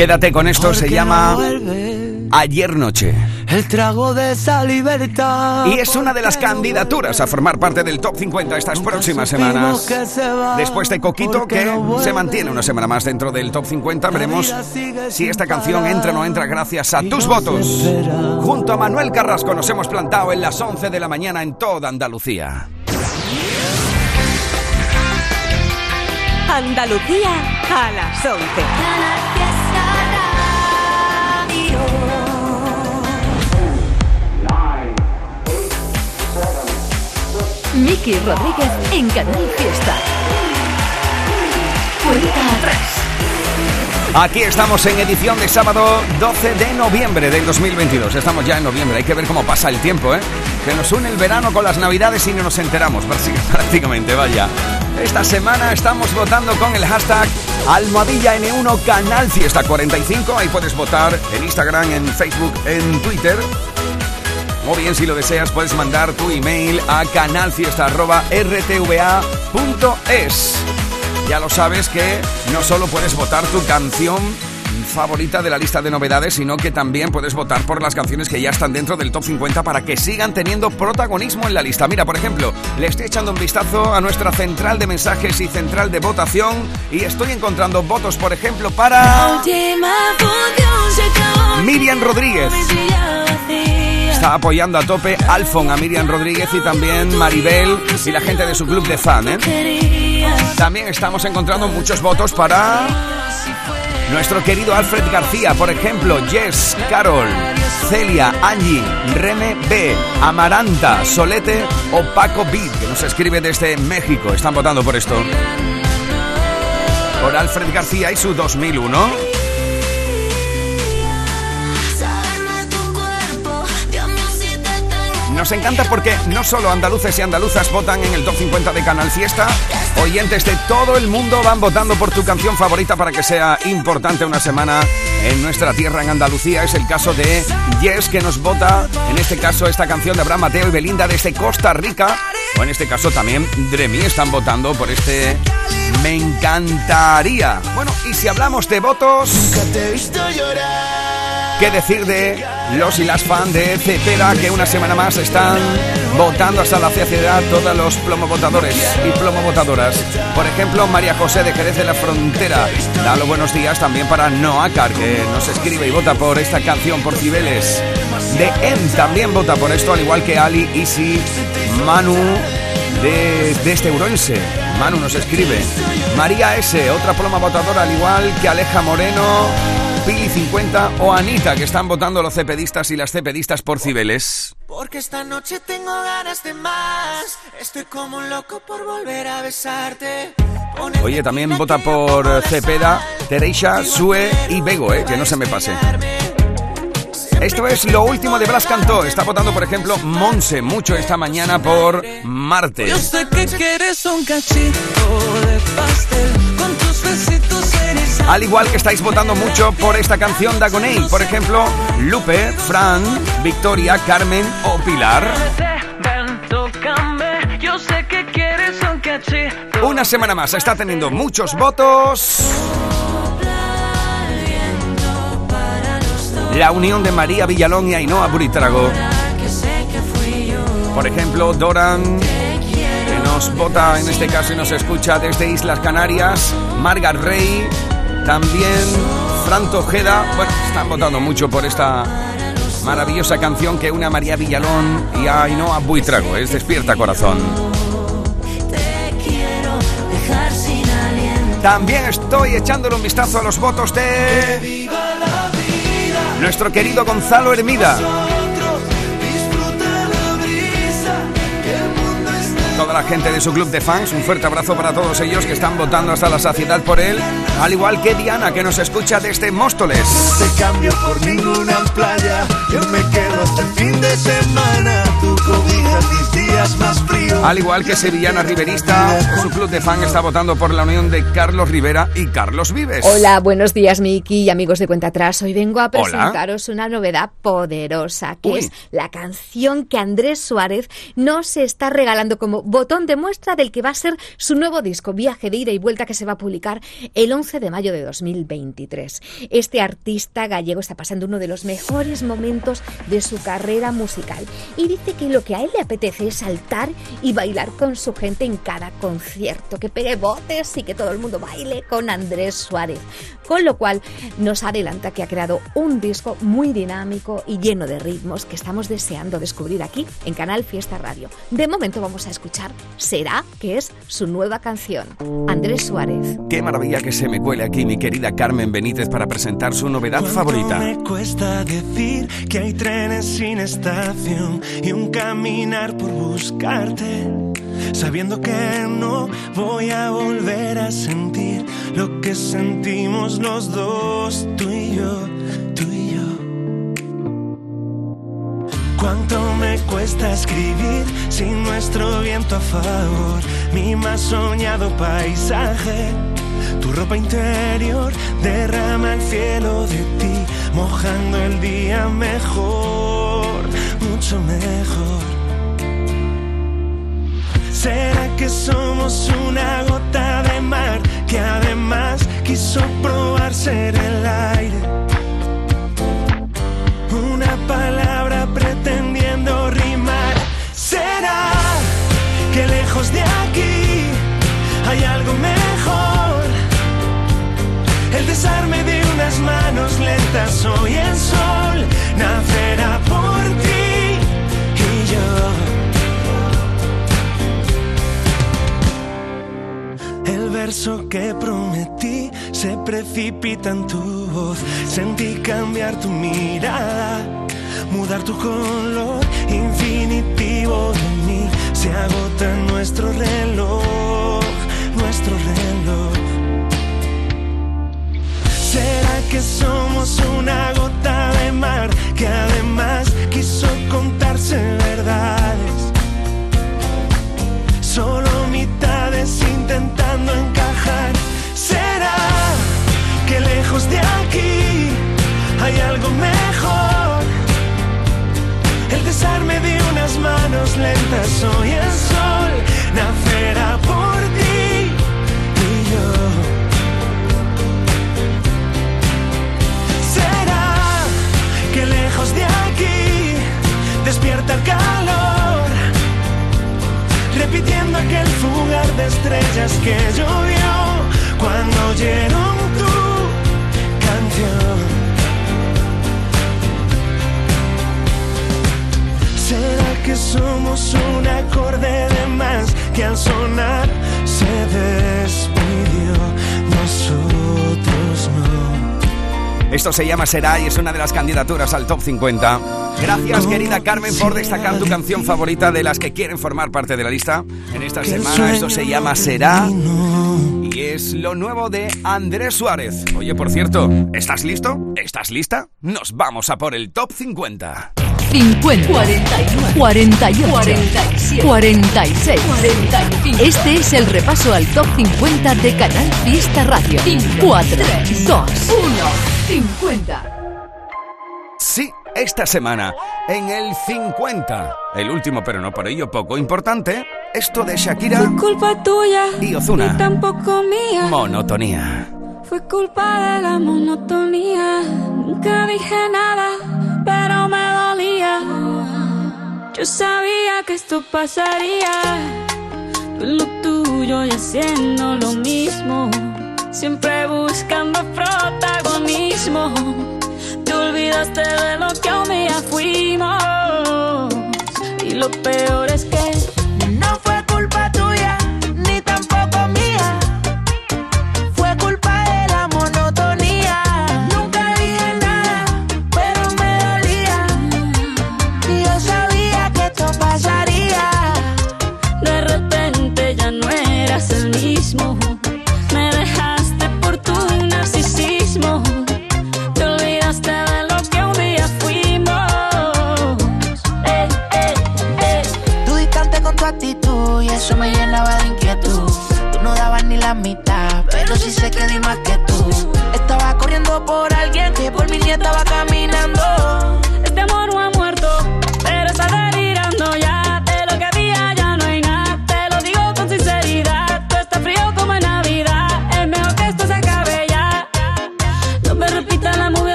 Quédate con esto, se llama Ayer Noche. El trago de esa libertad. Y es una de las candidaturas a formar parte del top 50 estas próximas semanas. Después de Coquito, que se mantiene una semana más dentro del top 50, veremos si esta canción entra o no entra gracias a tus votos. Junto a Manuel Carrasco nos hemos plantado en las 11 de la mañana en toda Andalucía. Andalucía a las 11. Miki Rodríguez en Canal Fiesta. Atrás. Aquí estamos en edición de sábado 12 de noviembre del 2022. Estamos ya en noviembre, hay que ver cómo pasa el tiempo, ¿eh? Que nos une el verano con las navidades y no nos enteramos prácticamente, vaya. Esta semana estamos votando con el hashtag Almohadilla N1 Canal Fiesta 45. Ahí puedes votar en Instagram, en Facebook, en Twitter. O bien, si lo deseas, puedes mandar tu email a canalfiesta.rtva.es. Ya lo sabes que no solo puedes votar tu canción favorita de la lista de novedades, sino que también puedes votar por las canciones que ya están dentro del top 50 para que sigan teniendo protagonismo en la lista. Mira, por ejemplo, le estoy echando un vistazo a nuestra central de mensajes y central de votación y estoy encontrando votos, por ejemplo, para Miriam Rodríguez. Está apoyando a tope Alfon, a Miriam Rodríguez y también Maribel y la gente de su club de fan. ¿eh? También estamos encontrando muchos votos para nuestro querido Alfred García, por ejemplo, Jess, Carol, Celia, Angie, Reme B, Amaranta, Solete o Paco B, que nos escribe desde México. Están votando por esto. Por Alfred García y su 2001. Nos encanta porque no solo andaluces y andaluzas votan en el top 50 de Canal Fiesta, oyentes de todo el mundo van votando por tu canción favorita para que sea importante una semana en nuestra tierra en Andalucía. Es el caso de Yes que nos vota, en este caso esta canción de Abraham Mateo y Belinda desde Costa Rica, o en este caso también Dremi están votando por este Me encantaría. Bueno, y si hablamos de votos... ¿Qué decir de los y las fans de Cepeda que una semana más están votando hasta la saciedad todos los plomovotadores y plomovotadoras? Por ejemplo, María José de Jerez de la Frontera. Da los buenos días también para Noacar, que nos escribe y vota por esta canción por Cibeles. De M también vota por esto, al igual que Ali, Isi, Manu de, de este Urense. Manu nos escribe. María S, otra ploma votadora, al igual que Aleja Moreno. Pili 50 o Anita, que están votando los cepedistas y las cepedistas por Cibeles. Porque esta noche tengo ganas de más. Estoy como un loco por volver a besarte. Oye, también vota por Cepeda, Tereisa, Sue y Bego, eh, que no se me pase. Esto es lo último de Blas Cantó. Está votando, por ejemplo, Monse mucho esta mañana por Marte. Yo sé que quieres un cachito de pastel con tus besitos al igual que estáis votando mucho por esta canción de Agoney, por ejemplo, Lupe, Fran, Victoria, Carmen o Pilar. Una semana más está teniendo muchos votos. La unión de María Villalón y Ainhoa Buritrago. Por ejemplo, Doran, nos vota en este caso y nos escucha desde Islas Canarias. Marga Rey, también Franto Ojeda. Bueno, están votando mucho por esta maravillosa canción que une a María Villalón y a Ainhoa Buitrago. Es Despierta Corazón. También estoy echándole un vistazo a los votos de nuestro querido Gonzalo Hermida. Toda la gente de su club de fans. Un fuerte abrazo para todos ellos que están votando hasta la saciedad por él. Al igual que Diana, que nos escucha desde Móstoles. te cambio por ninguna playa. Yo me quedo hasta el fin de semana. Tu Al igual que Sevillana Riverista, su club de fan está votando por la unión de Carlos Rivera y Carlos Vives. Hola, buenos días, Miki y amigos de Cuenta Atrás. Hoy vengo a presentaros una novedad poderosa, que es la canción que Andrés Suárez nos está regalando como botón de muestra del que va a ser su nuevo disco, Viaje de ida y vuelta, que se va a publicar el 11 de mayo de 2023. Este artista gallego está pasando uno de los mejores momentos de su carrera musical y dice que lo que a él le apetece es saltar y bailar con su gente en cada concierto, que pegue botes y que todo el mundo baile con Andrés Suárez. Con lo cual nos adelanta que ha creado un disco muy dinámico y lleno de ritmos que estamos deseando descubrir aquí en Canal Fiesta Radio. De momento vamos a escuchar Será, que es su nueva canción. Andrés Suárez. Qué maravilla que se me cuele aquí mi querida Carmen Benítez para presentar su novedad favorita. Me cuesta decir que hay trenes sin estación y un caminar por buscarte, sabiendo que no voy a volver a sentir lo que sentimos los dos, tú y yo, tú y yo. Cuánto me cuesta escribir sin nuestro viento a favor, mi más soñado paisaje. Tu ropa interior derrama el cielo de ti, mojando el día mejor, mucho mejor. ¿Será que somos una gota de mar que además quiso probar ser el aire? Una palabra pretendiendo rimar. ¿Será que lejos de aquí hay algo mejor? El desarme de unas manos lentas hoy el sol nacerá verso que prometí se precipita en tu voz. Sentí cambiar tu mirada, mudar tu color infinitivo de mí. Se agota nuestro reloj, nuestro reloj. ¿Será que somos una gota de mar que además quiso contarse verdades? Solo mitades intentando encajar. ¿Será que lejos de aquí hay algo mejor? El desarme de unas manos lentas hoy el sol Esto se llama Será y es una de las candidaturas al Top 50. Gracias, querida Carmen, por destacar tu canción favorita de las que quieren formar parte de la lista. En esta semana esto se llama Será y es lo nuevo de Andrés Suárez. Oye, por cierto, ¿estás listo? ¿Estás lista? Nos vamos a por el Top 50. 50, 49, 48, 47, 46, 45. Este es el repaso al top 50 de Canal Fiesta Radio. 4, 2, 1, 50. Sí, esta semana, en el 50, el último pero no por ello poco importante, esto de Shakira Fue culpa tuya y Ozuna. y tampoco mía. Monotonía. Fue culpa de la monotonía. Nunca dije nada, pero me dolía. Yo sabía que esto pasaría. Tú lo tuyo y haciendo lo mismo. Siempre buscando protagonismo. Te olvidaste de lo que un día fuimos. Y lo peor es que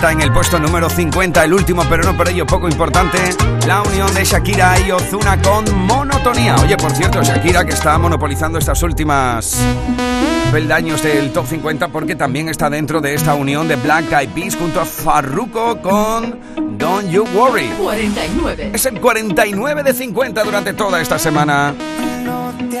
50 en el puesto número 50, el último pero no por ello poco importante, la unión de Shakira y Ozuna con monotonía. Oye, por cierto, Shakira que está monopolizando estas últimas peldaños del top 50 porque también está dentro de esta unión de Black Eyed Peas junto a Farruko con Don't You Worry. 49. Es el 49 de 50 durante toda esta semana. No te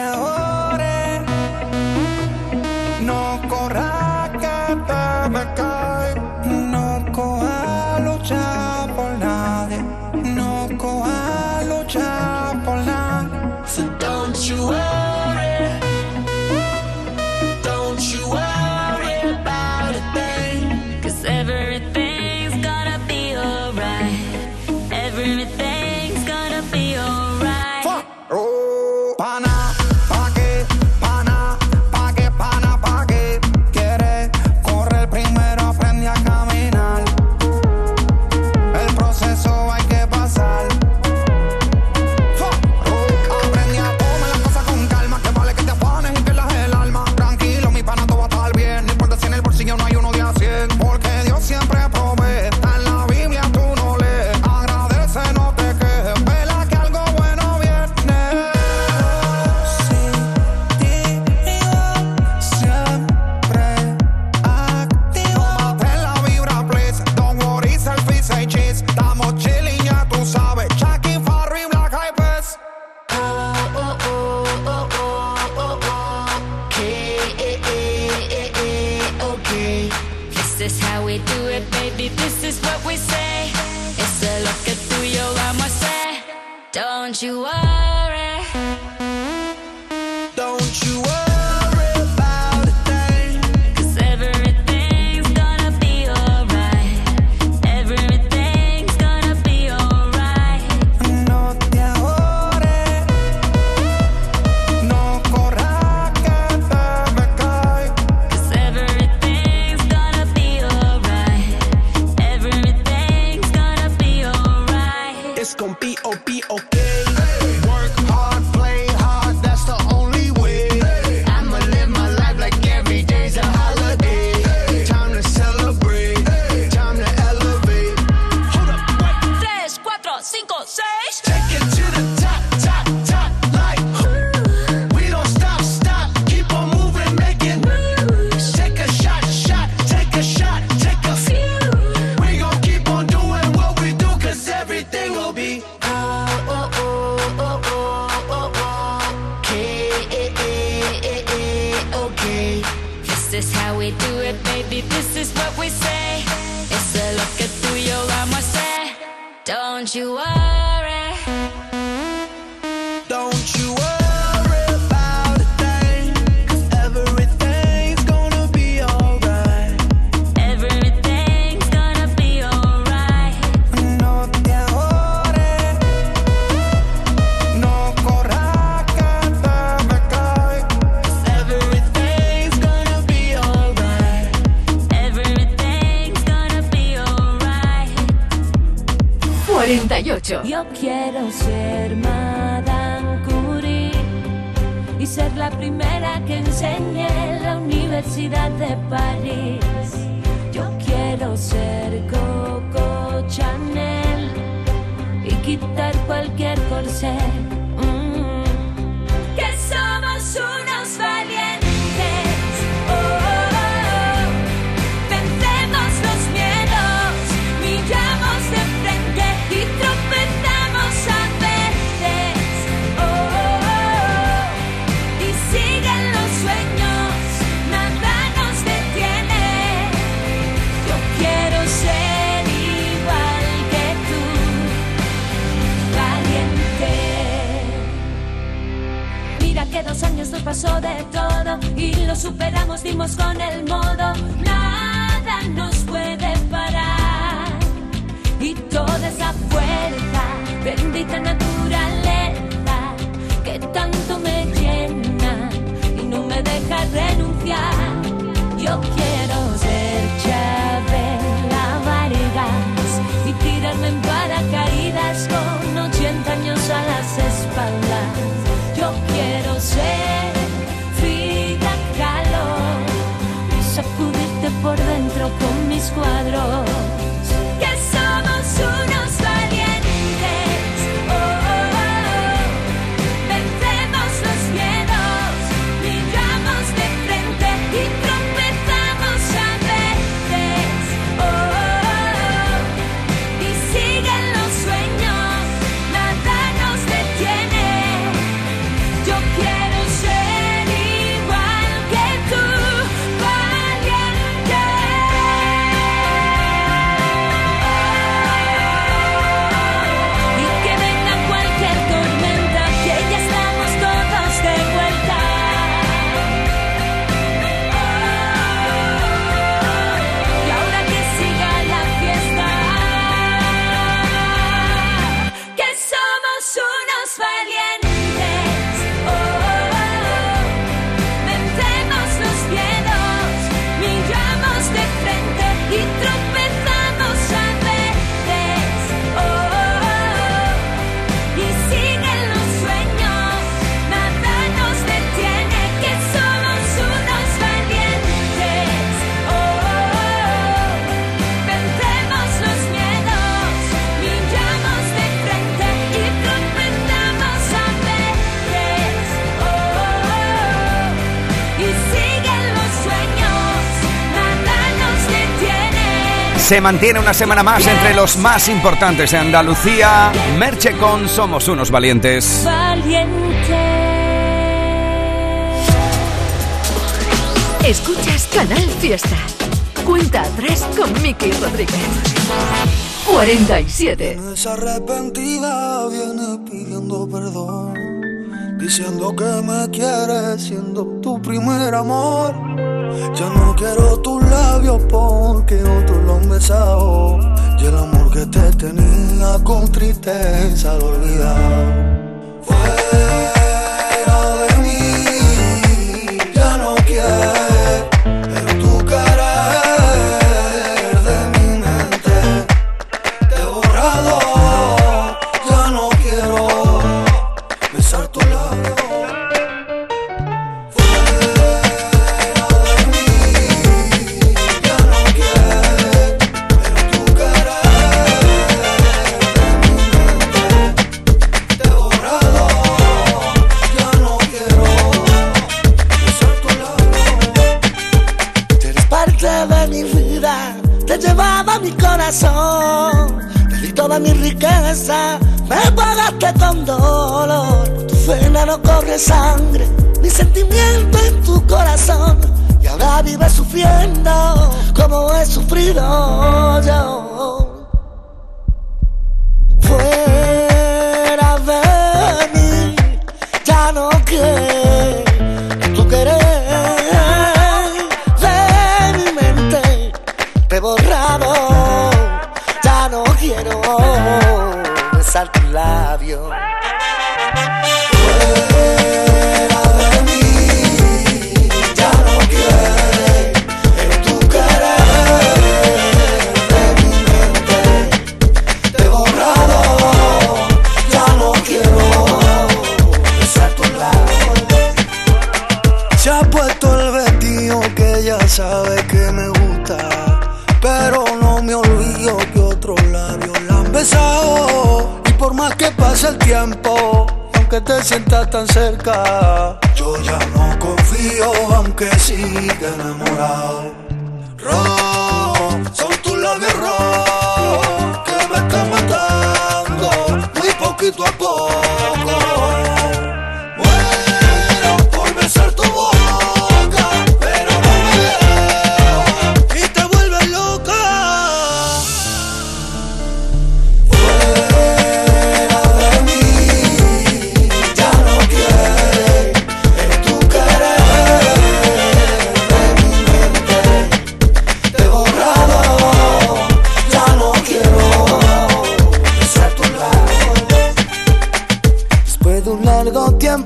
se mantiene una semana más entre los más importantes de Andalucía. Merche con Somos unos valientes. Valientes. Escuchas Canal Fiesta. Cuenta 3 con Mickey Rodríguez. 47. Desarrepentida viene pidiendo perdón. Diciendo que me quieres siendo tu primer amor ya no quiero tus labios porque otros los han besado. Y el amor que te tenía con tristeza lo olvidado. Fuera de mí, ya no quiero. te llevaba mi corazón. Te di toda mi riqueza, me pagaste con dolor. Tu pena no corre sangre, mi sentimiento en tu corazón. Y ahora vives sufriendo como he sufrido yo. Fuera de mí, ya no quiero. Tus labios, fuera de mí, ya no quiere. Pero tú querés de mi mente, te he borrado. Ya no quiero besar tu labios. Se ha puesto el vestido que ya sabes. pasa el tiempo, aunque te sientas tan cerca. Yo ya no confío, aunque siga enamorado. Rojo, son tus labios rojos que me están matando, muy poquito a poco.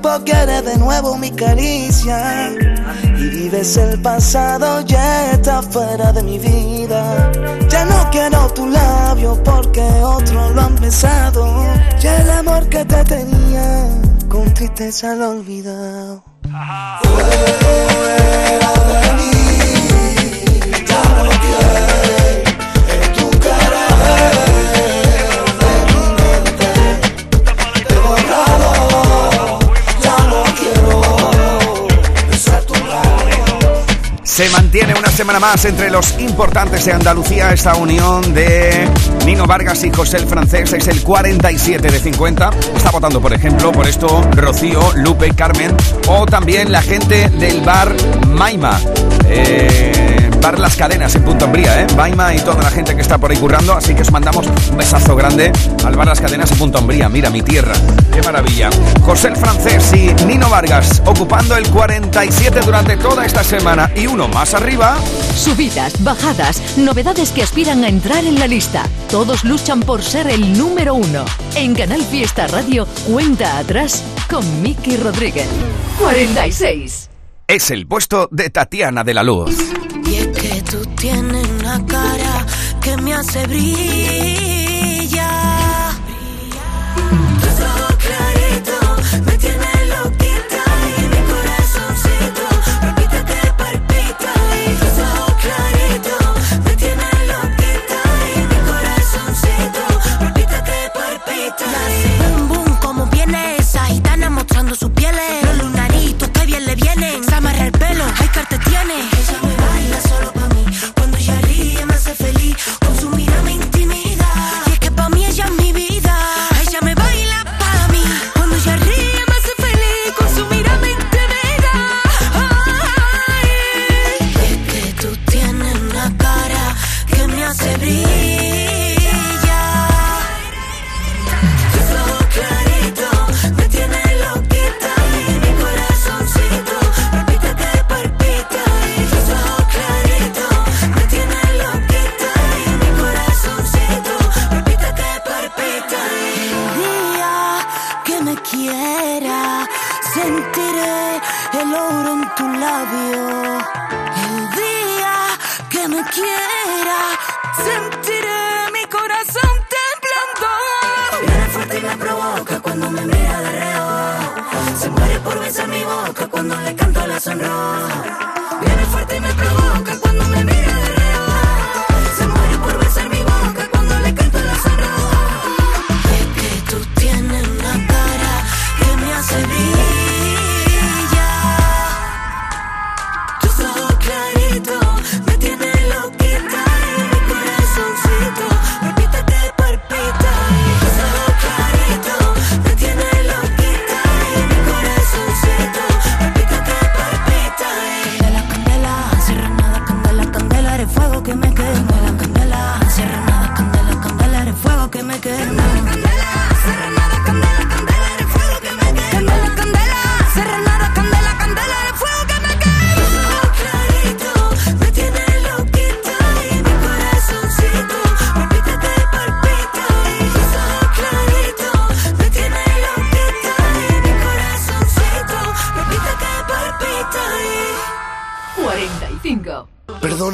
De nuevo mi caricia y vives el pasado, ya está fuera de mi vida. Ya no quiero tu labio porque otro lo han besado. Ya el amor que te tenía con tristeza lo he olvidado. Fuera de mí, ya no Se mantiene una semana más entre los importantes de Andalucía esta unión de Nino Vargas y José el Francés. Es el 47 de 50. Está votando, por ejemplo, por esto Rocío, Lupe, Carmen o también la gente del bar Maima. Eh, bar Las Cadenas en Punto Umbría, ¿eh? Maima y toda la gente que está por ahí currando. Así que os mandamos un besazo grande al bar Las Cadenas en Punto Umbría. Mira, mi tierra. Qué maravilla. José el Francés y Nino Vargas ocupando el 47 durante toda esta semana. Y uno más arriba. Subidas, bajadas, novedades que aspiran a entrar en la lista. Todos luchan por ser el número uno. En Canal Fiesta Radio, cuenta atrás con Miki Rodríguez. 46. Es el puesto de Tatiana de la Luz. Tienes una cara que me hace brillar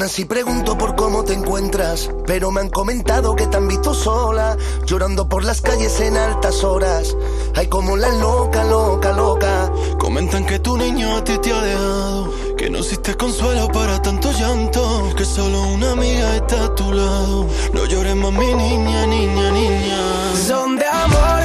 Si pregunto por cómo te encuentras, pero me han comentado que te han visto sola, llorando por las calles en altas horas. Ay, como la loca, loca, loca. Comentan que tu niño a ti te ha dejado, que no existe consuelo para tanto llanto, que solo una amiga está a tu lado. No llores más, mi niña, niña, niña. Son de amores,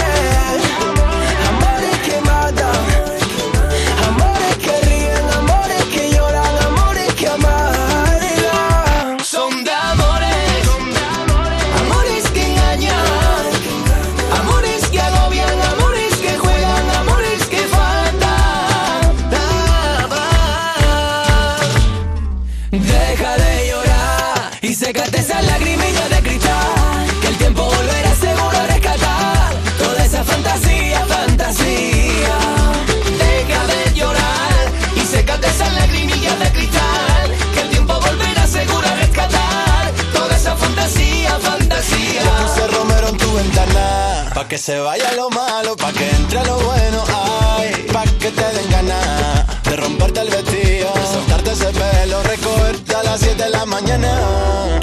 se vaya lo malo, pa' que entre lo bueno, ay, pa' que te den ganas de romperte el vestido, soltarte ese pelo, recogerte a las 7 de la mañana.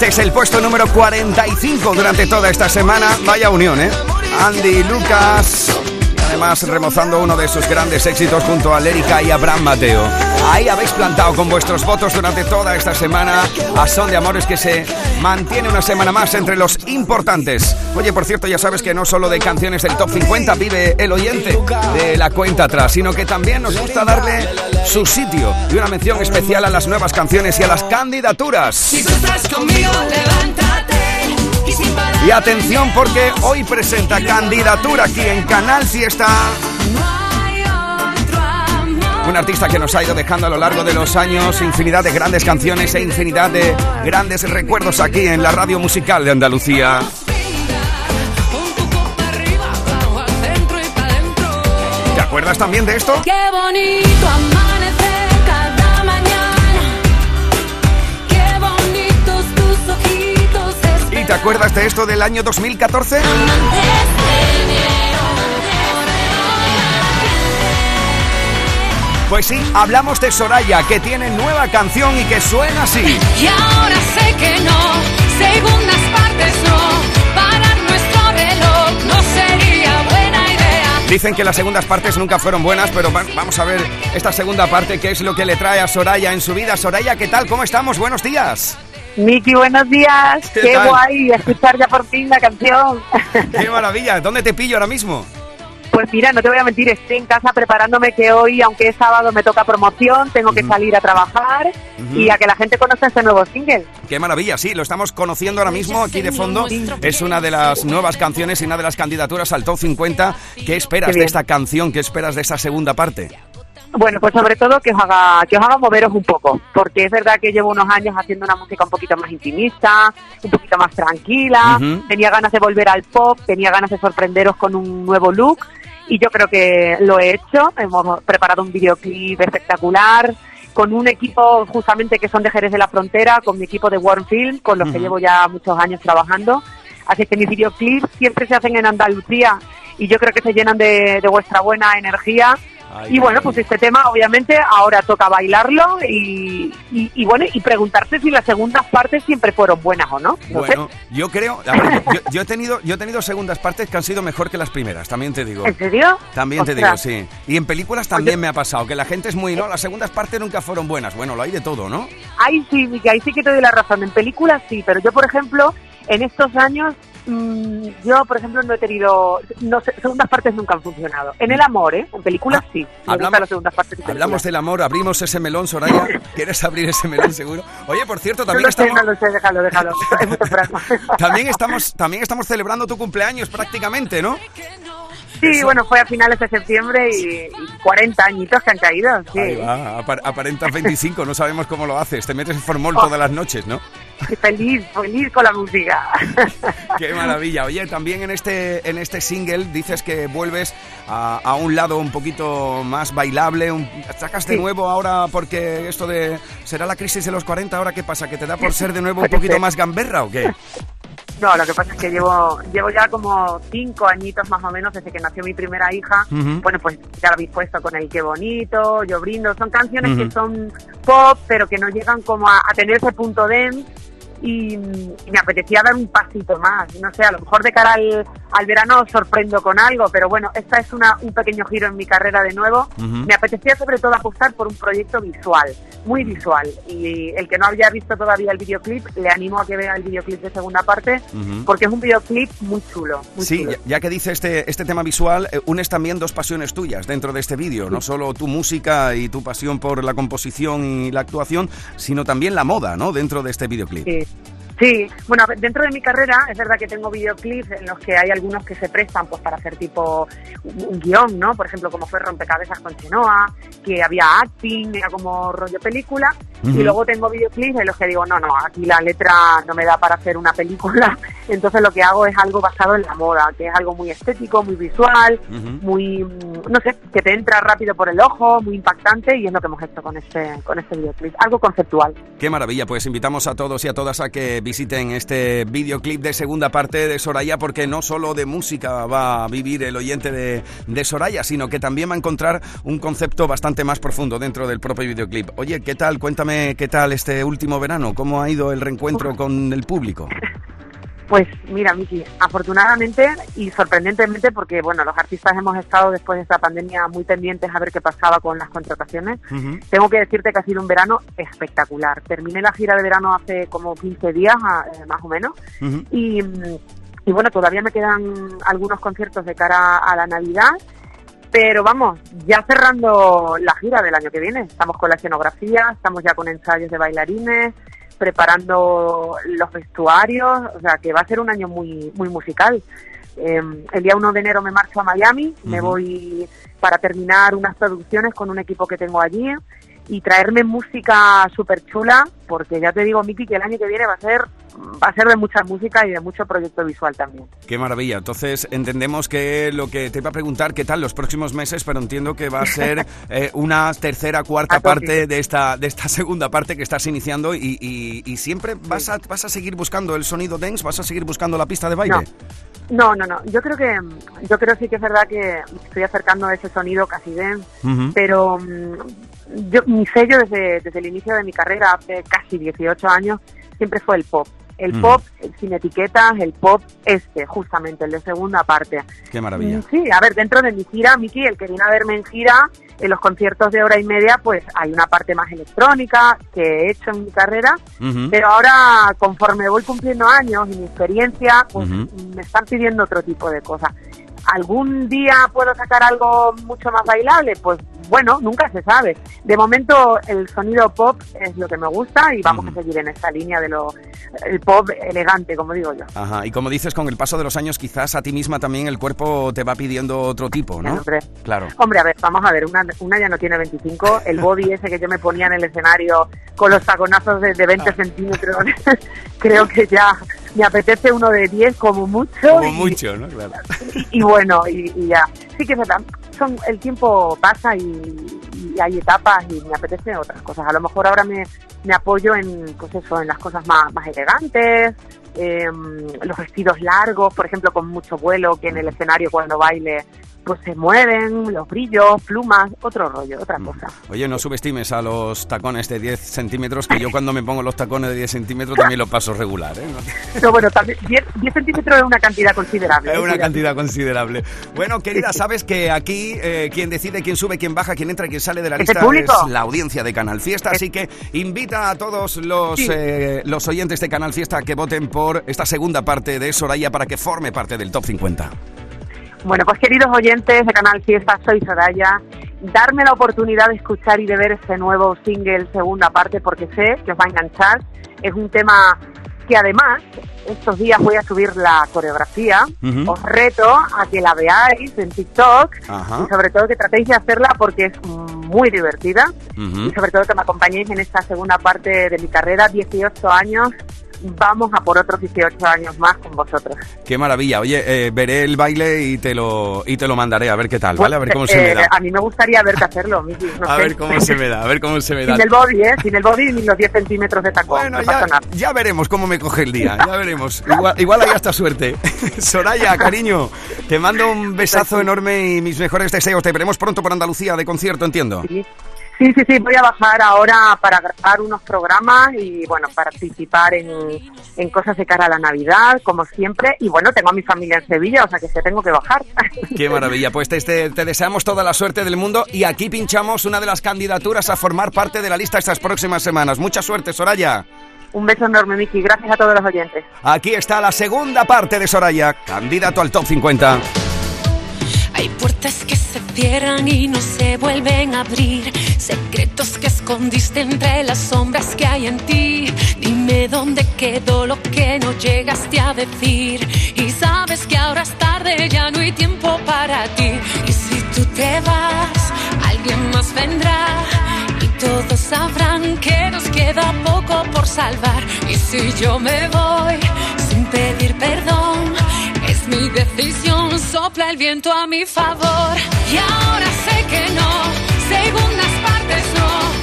Este es el puesto número 45 durante toda esta semana. Vaya unión, ¿eh? Andy Lucas. Además, remozando uno de sus grandes éxitos junto a Lérica y Abraham Mateo. Ahí habéis plantado con vuestros votos durante toda esta semana a Son de Amores que se mantiene una semana más entre los importantes. Oye, por cierto, ya sabes que no solo de canciones del top 50 vive el oyente de la cuenta atrás, sino que también nos gusta darle su sitio y una mención especial a las nuevas canciones y a las candidaturas. Si tú estás conmigo, levántate y sin parar. Y atención porque hoy presenta candidatura aquí en Canal Fiesta. Un artista que nos ha ido dejando a lo largo de los años infinidad de grandes canciones e infinidad de grandes recuerdos aquí en la radio musical de Andalucía. ¿Te acuerdas también de esto? Qué bonito amanecer te acuerdas de esto del año 2014? Pues sí, hablamos de Soraya, que tiene nueva canción y que suena así. Y ahora sé que no, segundas partes no. Parar nuestro reloj no sería buena idea. Dicen que las segundas partes nunca fueron buenas, pero va- vamos a ver esta segunda parte, qué es lo que le trae a Soraya en su vida. Soraya, ¿qué tal? ¿Cómo estamos? Buenos días. Miki, buenos días. ¿Qué Qué, guay escuchar ya por fin la canción. ¡Qué maravilla! ¿Dónde te pillo ahora mismo? Pues mira, no te voy a mentir, estoy en casa preparándome que hoy, aunque es sábado, me toca promoción, tengo que salir a trabajar y a que la gente conozca este nuevo single. ¡Qué maravilla! Sí, lo estamos conociendo ahora mismo aquí de fondo. Es una de las nuevas canciones y una de las candidaturas al Top 50. ¿Qué esperas Qué de esta canción? ¿Qué esperas de esta segunda parte? Bueno, pues sobre todo que os haga que os haga moveros un poco, porque es verdad que llevo unos años haciendo una música un poquito más intimista, un poquito más tranquila, tenía ganas de volver al pop, tenía ganas de sorprenderos con un nuevo look y yo creo que lo he hecho, hemos preparado un videoclip espectacular con un equipo justamente que son de Jerez de la Frontera, con mi equipo de Warm Film, con los que llevo ya muchos años trabajando. Así que mis videoclips siempre se hacen en Andalucía y yo creo que se llenan de, de vuestra buena energía. Ay, y bueno, pues este tema obviamente ahora toca bailarlo y, y, y bueno, y preguntarse si las segundas partes siempre fueron buenas o no. No sé. Bueno, yo creo, a ver, yo, yo he tenido, yo he tenido segundas partes que han sido mejor que las primeras, también te digo. ¿En serio? También te digo, sí. Y en películas también me ha pasado, que la gente es muy, no, las segundas partes nunca fueron buenas. Bueno, lo hay de todo, ¿no? Ahí sí, ahí sí que te doy la razón. En películas sí, pero yo, por ejemplo, en estos años, mm, yo, por ejemplo, no he tenido. No sé, segundas partes nunca han funcionado. En el amor, ¿eh? En películas sí. Me Ah, hablamos- gustan las segundas partes. y Hablamos películas. del amor, abrimos ese melón, Soraya. ¿Quieres abrir ese melón seguro? Oye, por cierto, No también sé, estamos, no lo sé, déjalo, déjalo. Es muy temprano. también estamos, también estamos celebrando tu cumpleaños prácticamente, ¿no? Sí, bueno, fue a finales de septiembre y, y 40 añitos que han caído. Sí. Ahí va, aparentas 25, no sabemos cómo lo haces. Te metes en formol todas las noches, ¿no? Y feliz, feliz con la música. Qué maravilla. Oye, también en este, en este single dices que vuelves a, a un lado un poquito más bailable. un- sacas de Sí. nuevo ahora porque esto de... ¿Será la crisis de los 40? ¿Ahora qué pasa? ¿Que te da por ser de nuevo un poquito más gamberra o qué? No, lo que pasa es que llevo llevo ya como cinco añitos más o menos desde que nació mi primera hija. Bueno, pues ya lo habéis puesto con el Qué bonito, Yo brindo. Son canciones que son pop, pero que no llegan como a, a tener ese punto dance. Y, me apetecía dar un pasito más. No sé, a lo mejor de cara al, al verano os sorprendo con algo, pero bueno, esta es una, un pequeño giro en mi carrera de nuevo. Me apetecía sobre todo apostar por un proyecto visual, muy visual. Y el que no había visto todavía el videoclip, le animo a que vea el videoclip de segunda parte, porque es un videoclip muy chulo. Muy Sí, chulo. ya, ya que dice este, este tema visual, eh, unes también dos pasiones tuyas dentro de este vídeo, no solo tu música y tu pasión por la composición y la actuación, sino también la moda, ¿no? Dentro de este videoclip. Sí. Sí, bueno, dentro de mi carrera es verdad que tengo videoclips en los que hay algunos que se prestan pues para hacer tipo un, guion, ¿no? Por ejemplo, como fue Rompecabezas con Chenoa, que había acting, era como rollo película. Ujú. Y luego tengo videoclips en los que digo, no, no, aquí la letra no me da para hacer una película. Entonces lo que hago es algo basado en la moda, que es algo muy estético, muy visual, muy, mm, no sé, que te entra rápido por el ojo, muy impactante y es lo que hemos hecho con este, con este videoclip. Algo conceptual. Qué maravilla, pues invitamos a todos y a todas a que visiten este videoclip de segunda parte de Soraya, porque no solo de música va a vivir el oyente de, de Soraya, sino que también va a encontrar un concepto bastante más profundo dentro del propio videoclip. Oye, ¿qué tal? Cuéntame qué tal este último verano, cómo ha ido el reencuentro con el público. Pues mira, Miki, afortunadamente y sorprendentemente, porque bueno, los artistas hemos estado después de esta pandemia muy pendientes a ver qué pasaba con las contrataciones, tengo que decirte que ha sido un verano espectacular. Terminé la gira de verano hace como 15 días, a- eh, más o menos, y, mm, y bueno, todavía me quedan algunos conciertos de cara a la Navidad, pero vamos, ya cerrando la gira del año que viene. Estamos con la escenografía, estamos ya con ensayos de bailarines, preparando los vestuarios, o sea que va a ser un año muy, muy musical. Eh, el día 1 de enero me marcho a Miami, me voy para terminar unas producciones con un equipo que tengo allí y traerme música súper chula, porque ya te digo, Miki, que el año que viene va a ser va a ser de mucha música y de mucho proyecto visual también. Qué maravilla. Entonces entendemos que lo que te iba a preguntar, ¿qué tal los próximos meses? Pero entiendo que va a ser eh, una tercera, cuarta parte de esta, de esta segunda parte que estás iniciando y, y- y siempre vas a, vas a seguir buscando el sonido dance, vas a seguir buscando la pista de baile. No, no, no. Yo creo que yo creo sí que es verdad que estoy acercando a ese sonido casi dance, pero yo mi sello desde, desde el inicio de mi carrera hace casi 18 años siempre fue el pop. El Ujú. pop eh, sin etiquetas, el pop este, justamente, el de segunda parte. Qué maravilla. Mm, Sí, a ver, dentro de mi gira, Miki, el que viene a verme en gira, en los conciertos de hora y media, pues hay una parte más electrónica que he hecho en mi carrera, pero ahora, conforme voy cumpliendo años y mi experiencia, pues me están pidiendo otro tipo de cosas. ¿Algún día puedo sacar algo mucho más bailable? Pues bueno, nunca se sabe. De momento el sonido pop es lo que me gusta y vamos a seguir en esta línea de lo el pop elegante, como digo yo. Ajá, y como dices, con el paso de los años quizás a ti misma también el cuerpo te va pidiendo otro tipo, ¿no? Hombre. Claro. Hombre, a ver, vamos a ver, una, una ya no tiene 25, el body ese que yo me ponía en el escenario con los taconazos de, de 20 centímetros, creo que ya me apetece uno de 10 como mucho. Como y- mucho, ¿no? Claro. y bueno, y, y ya. Sí que es verdad, son, el tiempo pasa y, y hay etapas y me apetece otras cosas. A lo mejor ahora me, me apoyo en, pues eso, en las cosas más, más elegantes, em, los vestidos largos, por ejemplo, con mucho vuelo, que en el escenario cuando baile pues se mueven, los brillos, plumas, otro rollo, otra cosa. Oye, no subestimes a los tacones de 10 centímetros, que yo cuando me pongo los tacones de 10 centímetros también los paso regular, ¿eh? No- Pero bueno, también 10, 10 centímetros es una cantidad considerable. Es ¿eh? una cantidad considerable. Bueno, querida, sabes que aquí eh, quien decide quién sube, quién baja, quién entra y quién sale de la lista público. es la audiencia de Canal Fiesta. Así que invita a todos los, Sí. eh, los oyentes de Canal Fiesta a que voten por esta segunda parte de Soraya para que forme parte del Top 50. Bueno, pues queridos oyentes de Canal Fiesta, soy Soraya. Darme la oportunidad de escuchar y de ver este nuevo single, segunda parte, porque sé que os va a enganchar. Es un tema que además estos días voy a subir la coreografía. Ujú. Os reto a que la veáis en TikTok Ajá. y sobre todo que tratéis de hacerla porque es muy divertida y sobre todo que me acompañéis en esta segunda parte de mi carrera, 18 años vamos a por otros 18 años más con vosotros. Qué maravilla. Oye, eh, veré el baile y te lo y te lo mandaré a ver qué tal, ¿vale? A ver cómo se me Eh, da. A mí me gustaría verte hacerlo, Miki, no A sé. ver cómo se me da, a ver cómo se me da. Sin el body, ¿eh? Sin el body ni los 10 centímetros de tacón. Bueno, no pasa ya, nada. ya veremos cómo me coge el día, ya veremos. Igual, igual hay hasta suerte. Soraya, cariño, te mando un besazo enorme y mis mejores deseos. Te veremos pronto por Andalucía de concierto, entiendo. Sí, sí, sí, voy a bajar ahora para grabar unos programas y, bueno, participar en, en cosas de cara a la Navidad, como siempre. Y, bueno, tengo a mi familia en Sevilla, o sea que se tengo que bajar. Qué maravilla, pues te, te- te deseamos toda la suerte del mundo y aquí pinchamos una de las candidaturas a formar parte de la lista estas próximas semanas. Mucha suerte, Soraya. Un beso enorme, Miki. Gracias a todos los oyentes. Aquí está la segunda parte de Soraya, candidato al top 50. Hay puertas que se cierran y no se vuelven a abrir. Secretos que escondiste entre las sombras que hay en ti. Dime dónde quedó lo que no llegaste a decir. Y sabes que ahora es tarde, ya no hay tiempo para ti. Y si tú te vas, alguien más vendrá. Y todos sabrán que nos queda poco por salvar. Y si yo me voy sin pedir perdón, es mi decisión, sopla el viento a mi favor. Y ahora sé que no, segundas partes no,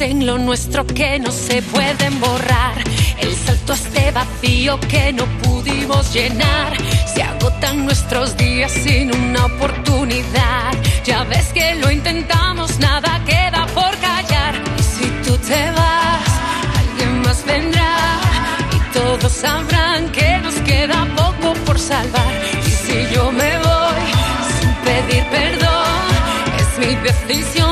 en lo nuestro que no se pueden borrar. El salto a este vacío que no pudimos llenar. Se agotan nuestros días sin una oportunidad. Ya ves que lo intentamos, nada queda por callar. Y si tú te vas, alguien más vendrá. Y todos sabrán que nos queda poco por salvar. Y si yo me voy sin pedir perdón, es mi decisión,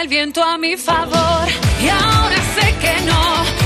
el viento a mi favor. Y ahora sé que no,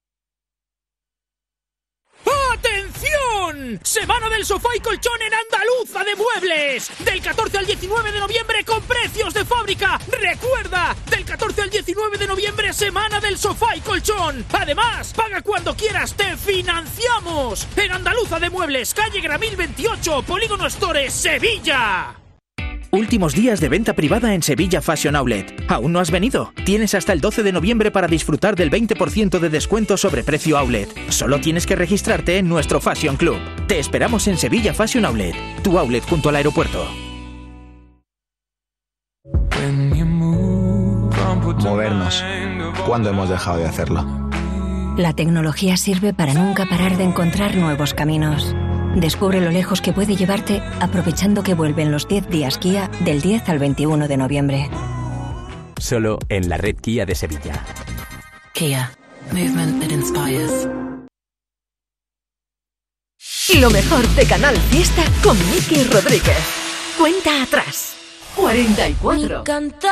Semana del sofá y colchón en Andaluza de Muebles. Del 14 al 19 de noviembre con precios de fábrica. Recuerda, del 14 al 19 de noviembre, semana del sofá y colchón. Además, paga cuando quieras, te financiamos. En Andaluza de Muebles, calle Gramil 28, Polígono Stores, Sevilla. Últimos días de venta privada en Sevilla Fashion Outlet. ¿Aún no has venido? Tienes hasta el 12 de noviembre para disfrutar del 20% de descuento sobre precio outlet. Solo tienes que registrarte en nuestro Fashion Club. Te esperamos en Sevilla Fashion Outlet, tu outlet junto al aeropuerto. Movernos. ¿Cuándo hemos dejado de hacerlo? La tecnología sirve para nunca parar de encontrar nuevos caminos. Descubre lo lejos que puede llevarte aprovechando que vuelven los 10 días Kia del 10 al 21 de noviembre. Solo en la red Kia de Sevilla. Kia. Movement that inspires. Lo mejor de Canal Fiesta con Miki Rodríguez. Cuenta atrás. 44. Mi cantar,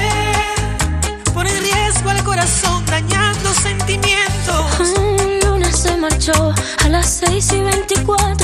6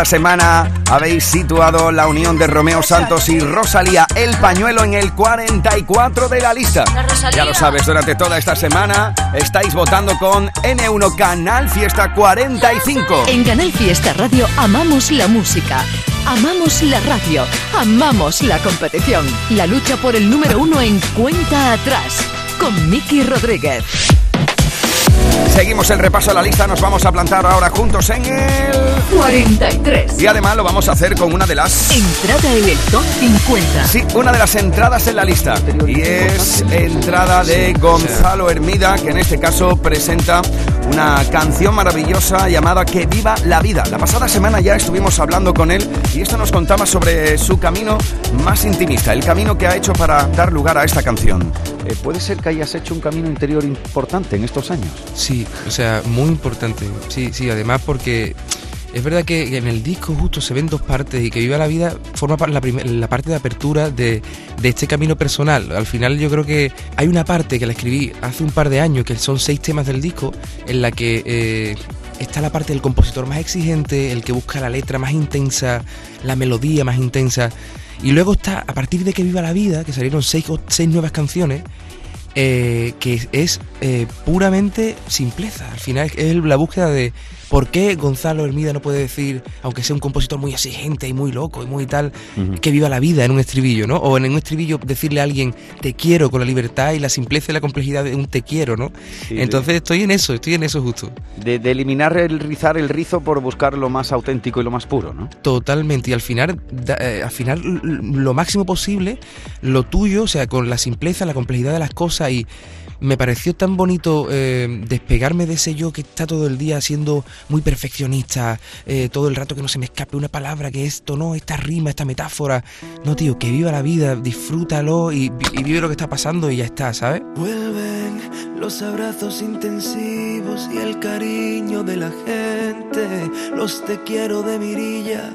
Esta semana habéis situado la unión de Romeo Santos y Rosalía el pañuelo en el 44 de la lista. Ya lo sabes, durante toda esta semana estáis votando con N1 Canal Fiesta 45. En Canal Fiesta Radio amamos la música, amamos la radio, amamos la competición. La lucha por el número uno en cuenta atrás con Miki Rodríguez. Seguimos el repaso a la lista, nos vamos a plantar ahora juntos en el 43. Y además lo vamos a hacer con una de las... Entrada en el top 50. Sí, una de las entradas en la lista. Y es entrada de Gonzalo Hermida, que en este caso presenta una canción maravillosa llamada Que viva la vida. La pasada semana ya estuvimos hablando con él y esto nos contaba sobre su camino más intimista, el camino que ha hecho para dar lugar a esta canción. Eh, ¿Puede ser que hayas hecho un camino interior importante en estos años? Sí, o sea, muy importante. Sí, sí, además porque es verdad que en el disco justo se ven dos partes y que Viva la Vida forma la, la parte de apertura de, de este camino personal. Al final yo creo que hay una parte que la escribí hace un par de años, que son seis temas del disco, en la que eh, está la parte del compositor más exigente, el que busca la letra más intensa, la melodía más intensa. Y luego está, a partir de que Viva la Vida, que salieron seis, seis nuevas canciones, eh, que es eh, puramente simpleza. Al final es la búsqueda de, ¿por qué Gonzalo Hermida no puede decir, aunque sea un compositor muy exigente y muy loco y muy tal, que viva la vida en un estribillo, ¿no? O en un estribillo decirle a alguien, te quiero con la libertad y la simpleza y la complejidad de un te quiero, ¿no? Sí, Entonces estoy en eso, estoy en eso justo. De, de eliminar el rizar el rizo por buscar lo más auténtico y lo más puro, ¿no? Totalmente, y al final, da- eh, al final lo máximo posible, lo tuyo, o sea, con la simpleza, la complejidad de las cosas y me pareció tan bonito eh, despegarme de ese yo que está todo el día siendo muy perfeccionista, eh, todo el rato que no se me escape una palabra, que esto no, esta rima, esta metáfora. No, tío, que viva la vida, disfrútalo y, y vive lo que está pasando y ya está, ¿sabes? Vuelven los abrazos intensivos y el cariño de la gente, los te quiero de mirilla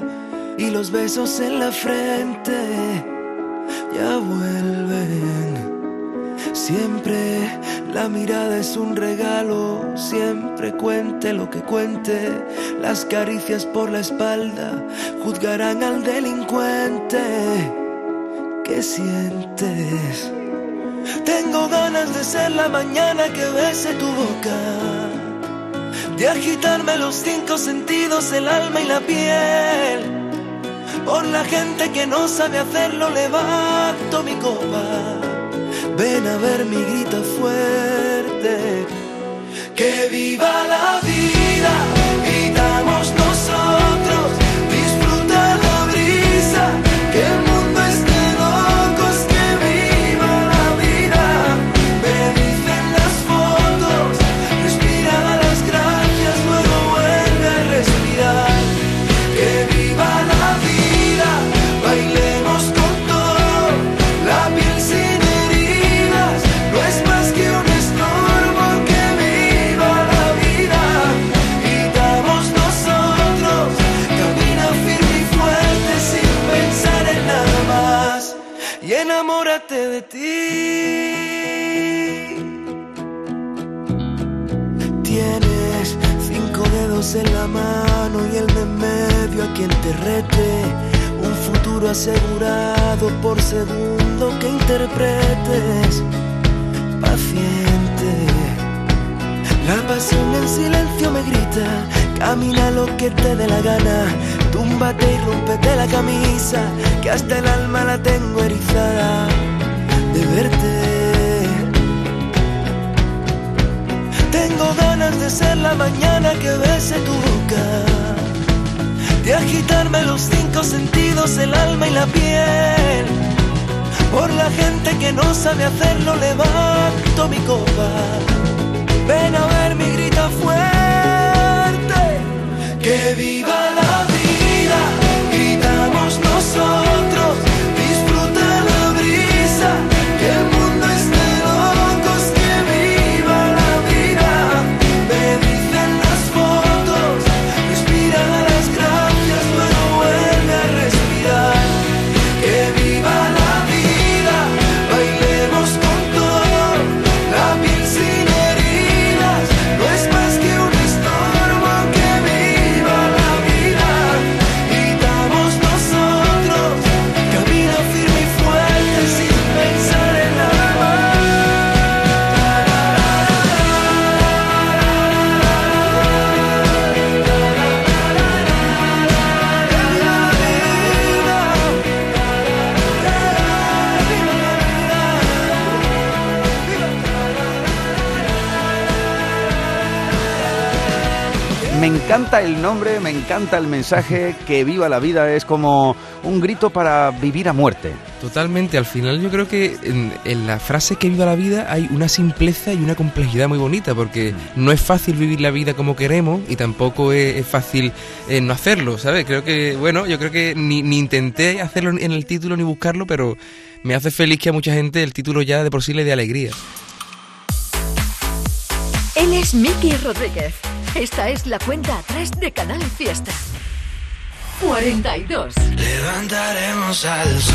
y los besos en la frente. Ya vuelven. Siempre la mirada es un regalo, siempre cuente lo que cuente. Las caricias por la espalda juzgarán al delincuente. ¿Qué sientes? Tengo ganas de ser la mañana que bese tu boca, de agitarme los cinco sentidos, el alma y la piel. Por la gente que no sabe hacerlo, levanto mi copa. Ven a ver mi grito fuerte. Que viva la vida, por segundo que interpretes. Paciente. La pasión en silencio me grita. Camina lo que te dé la gana. Túmbate y rompete la camisa. Que hasta el alma la tengo erizada de verte. Tengo ganas de ser la mañana que bese tu boca, de agitarme los cinco sentidos, el alma y la piel. Por la gente que no sabe hacerlo, levanto mi copa. Ven a ver mi grita fuerte, que viva encanta el nombre, me encanta el mensaje, que viva la vida es como un grito para vivir a muerte. Totalmente, al final yo creo que en, en la frase que viva la vida hay una simpleza y una complejidad muy bonita, porque no es fácil vivir la vida como queremos y tampoco es, es fácil eh, no hacerlo, ¿sabes? Creo que, bueno, yo creo que ni, ni intenté hacerlo en el título ni buscarlo, pero me hace feliz que a mucha gente el título ya de por sí le dé alegría. Él es Miki Rodríguez. Esta es la cuenta atrás de Canal Fiesta. 42. Levantaremos al sol,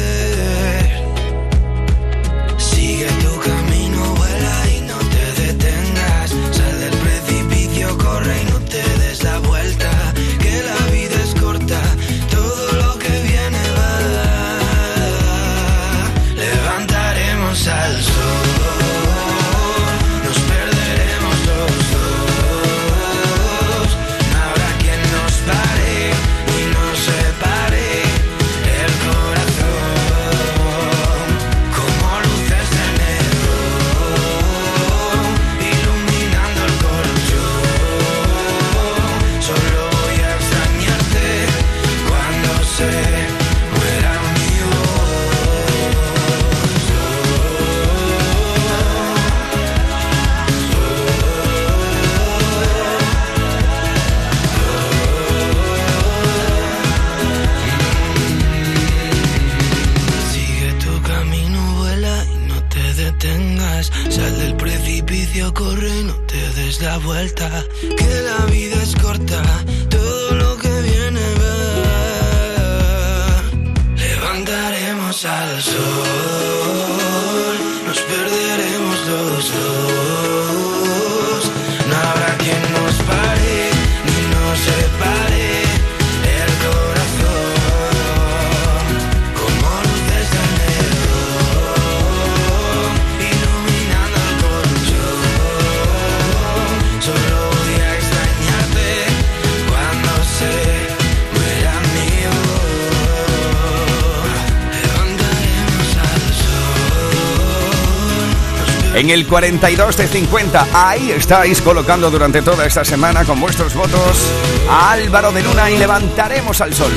El 42 de 50, ahí estáis colocando durante toda esta semana con vuestros votos a Álvaro de Luna y levantaremos al sol.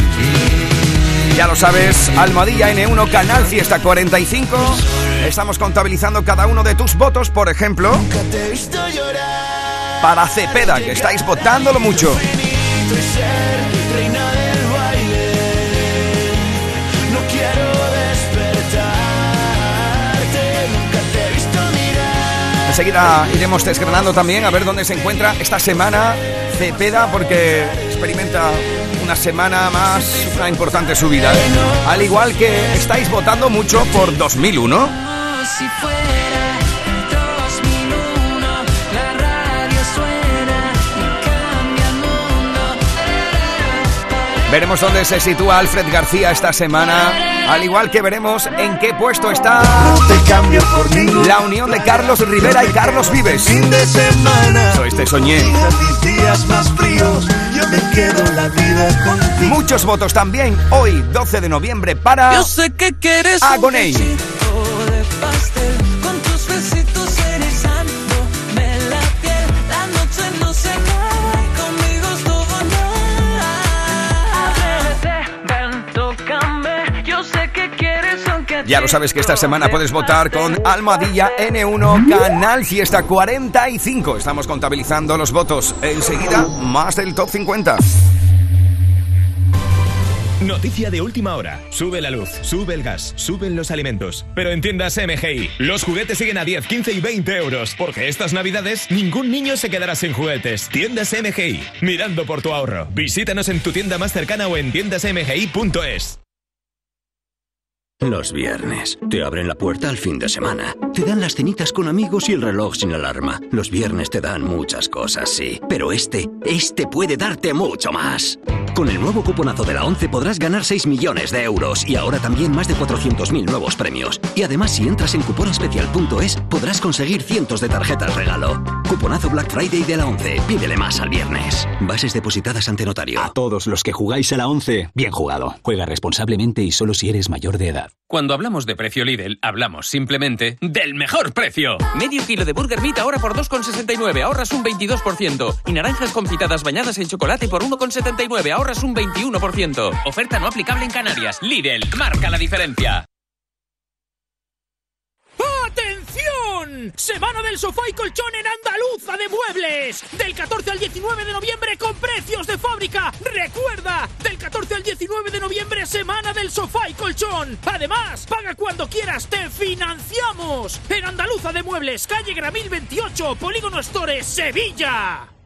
Ya lo sabes, Almohadilla N1 Canal Fiesta 45. Estamos contabilizando cada uno de tus votos, por ejemplo, para Cepeda, que estáis votándolo mucho. Enseguida iremos desgranando también a ver dónde se encuentra esta semana Cepeda, porque experimenta una semana más, una importante subida. ¿eh? Al igual que estáis votando mucho por 2001. Si fuera 2001, Veremos dónde se sitúa Alfred García esta semana, al igual que veremos en qué puesto está la unión de Carlos Rivera y Carlos Vives. Fin de semana. Soy este soñé. Mis días más fríos. Yo me quedo la vida contigo. Muchos votos también hoy, 12 de noviembre, para Yo sé que quieres Agoney. Ya lo sabes que esta semana puedes votar con Almohadilla N1 Canal Fiesta 45. Estamos contabilizando los votos. Enseguida, más del top 50. Noticia de última hora. Sube la luz, sube el gas, suben los alimentos. Pero en tiendas MGI, los juguetes siguen a 10, 15 y 20 euros. Porque estas navidades ningún niño se quedará sin juguetes. Tiendas MGI, mirando por tu ahorro. Visítanos en tu tienda más cercana o en tiendasmgi.es. Los viernes. Te abren la puerta al fin de semana. Te dan las cenitas con amigos y el reloj sin alarma. Los viernes te dan muchas cosas, sí. Pero este, este puede darte mucho más. Con el nuevo cuponazo de la 11 podrás ganar 6 millones de euros y ahora también más de 400.000 nuevos premios. Y además, si entras en cuponespecial.es, podrás conseguir cientos de tarjetas regalo. Cuponazo Black Friday de la 11. Pídele más al viernes. Bases depositadas ante notario. A todos los que jugáis a la 11, bien jugado. Juega responsablemente y solo si eres mayor de edad. Cuando hablamos de precio Lidl, hablamos simplemente del mejor precio. Medio kilo de Burger Meat ahora por 2,69, ahorras un 22%. Y naranjas confitadas bañadas en chocolate por 1,79, ahorras un 21%. Oferta no aplicable en Canarias. Lidl, marca la diferencia. Semana del sofá y colchón en Andaluza de Muebles. Del 14 al 19 de noviembre con precios de fábrica. Recuerda, del 14 al 19 de noviembre, semana del sofá y colchón. Además, paga cuando quieras, te financiamos. En Andaluza de Muebles, calle Gramil 28, Polígono Stores, Sevilla.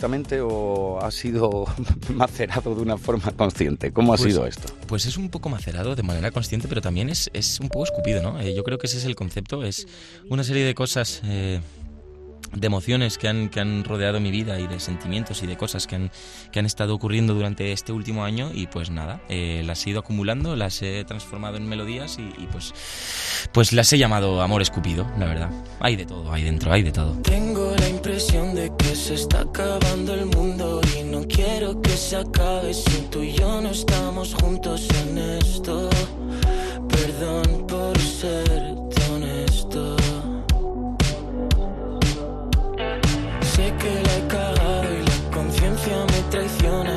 abruptamente o ha sido macerado de una forma consciente? ¿Cómo ha Pues- sido esto? Pues es un poco macerado de manera consciente, pero también es, es un poco escupido, ¿no? Eh, yo creo que ese es el concepto, es una serie de cosas, eh, de emociones que han, que han rodeado mi vida y de sentimientos y de cosas que han, que han estado ocurriendo durante este último año y pues nada, eh, las he ido acumulando, las he transformado en melodías y, y, pues, pues las he llamado Amor Escupido, la verdad. Hay de todo, hay dentro, hay de todo. Tengo la impresión de que se está acabando el mundo y no quiero que se acabe si tú y yo no estamos juntos en esto. Perdón por ser honesto. Sé que la he cagado y la conciencia me traiciona.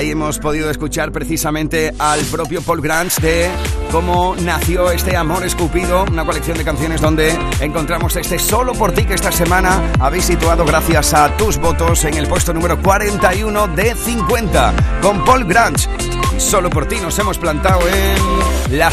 Ahí hemos podido escuchar precisamente al propio Paul Grange de cómo nació este Amor Escupido, una colección de canciones donde encontramos este Solo por ti que esta semana habéis situado gracias a tus votos en el puesto número 41 de 50 con Paul Grange. Y solo por ti nos hemos plantado en las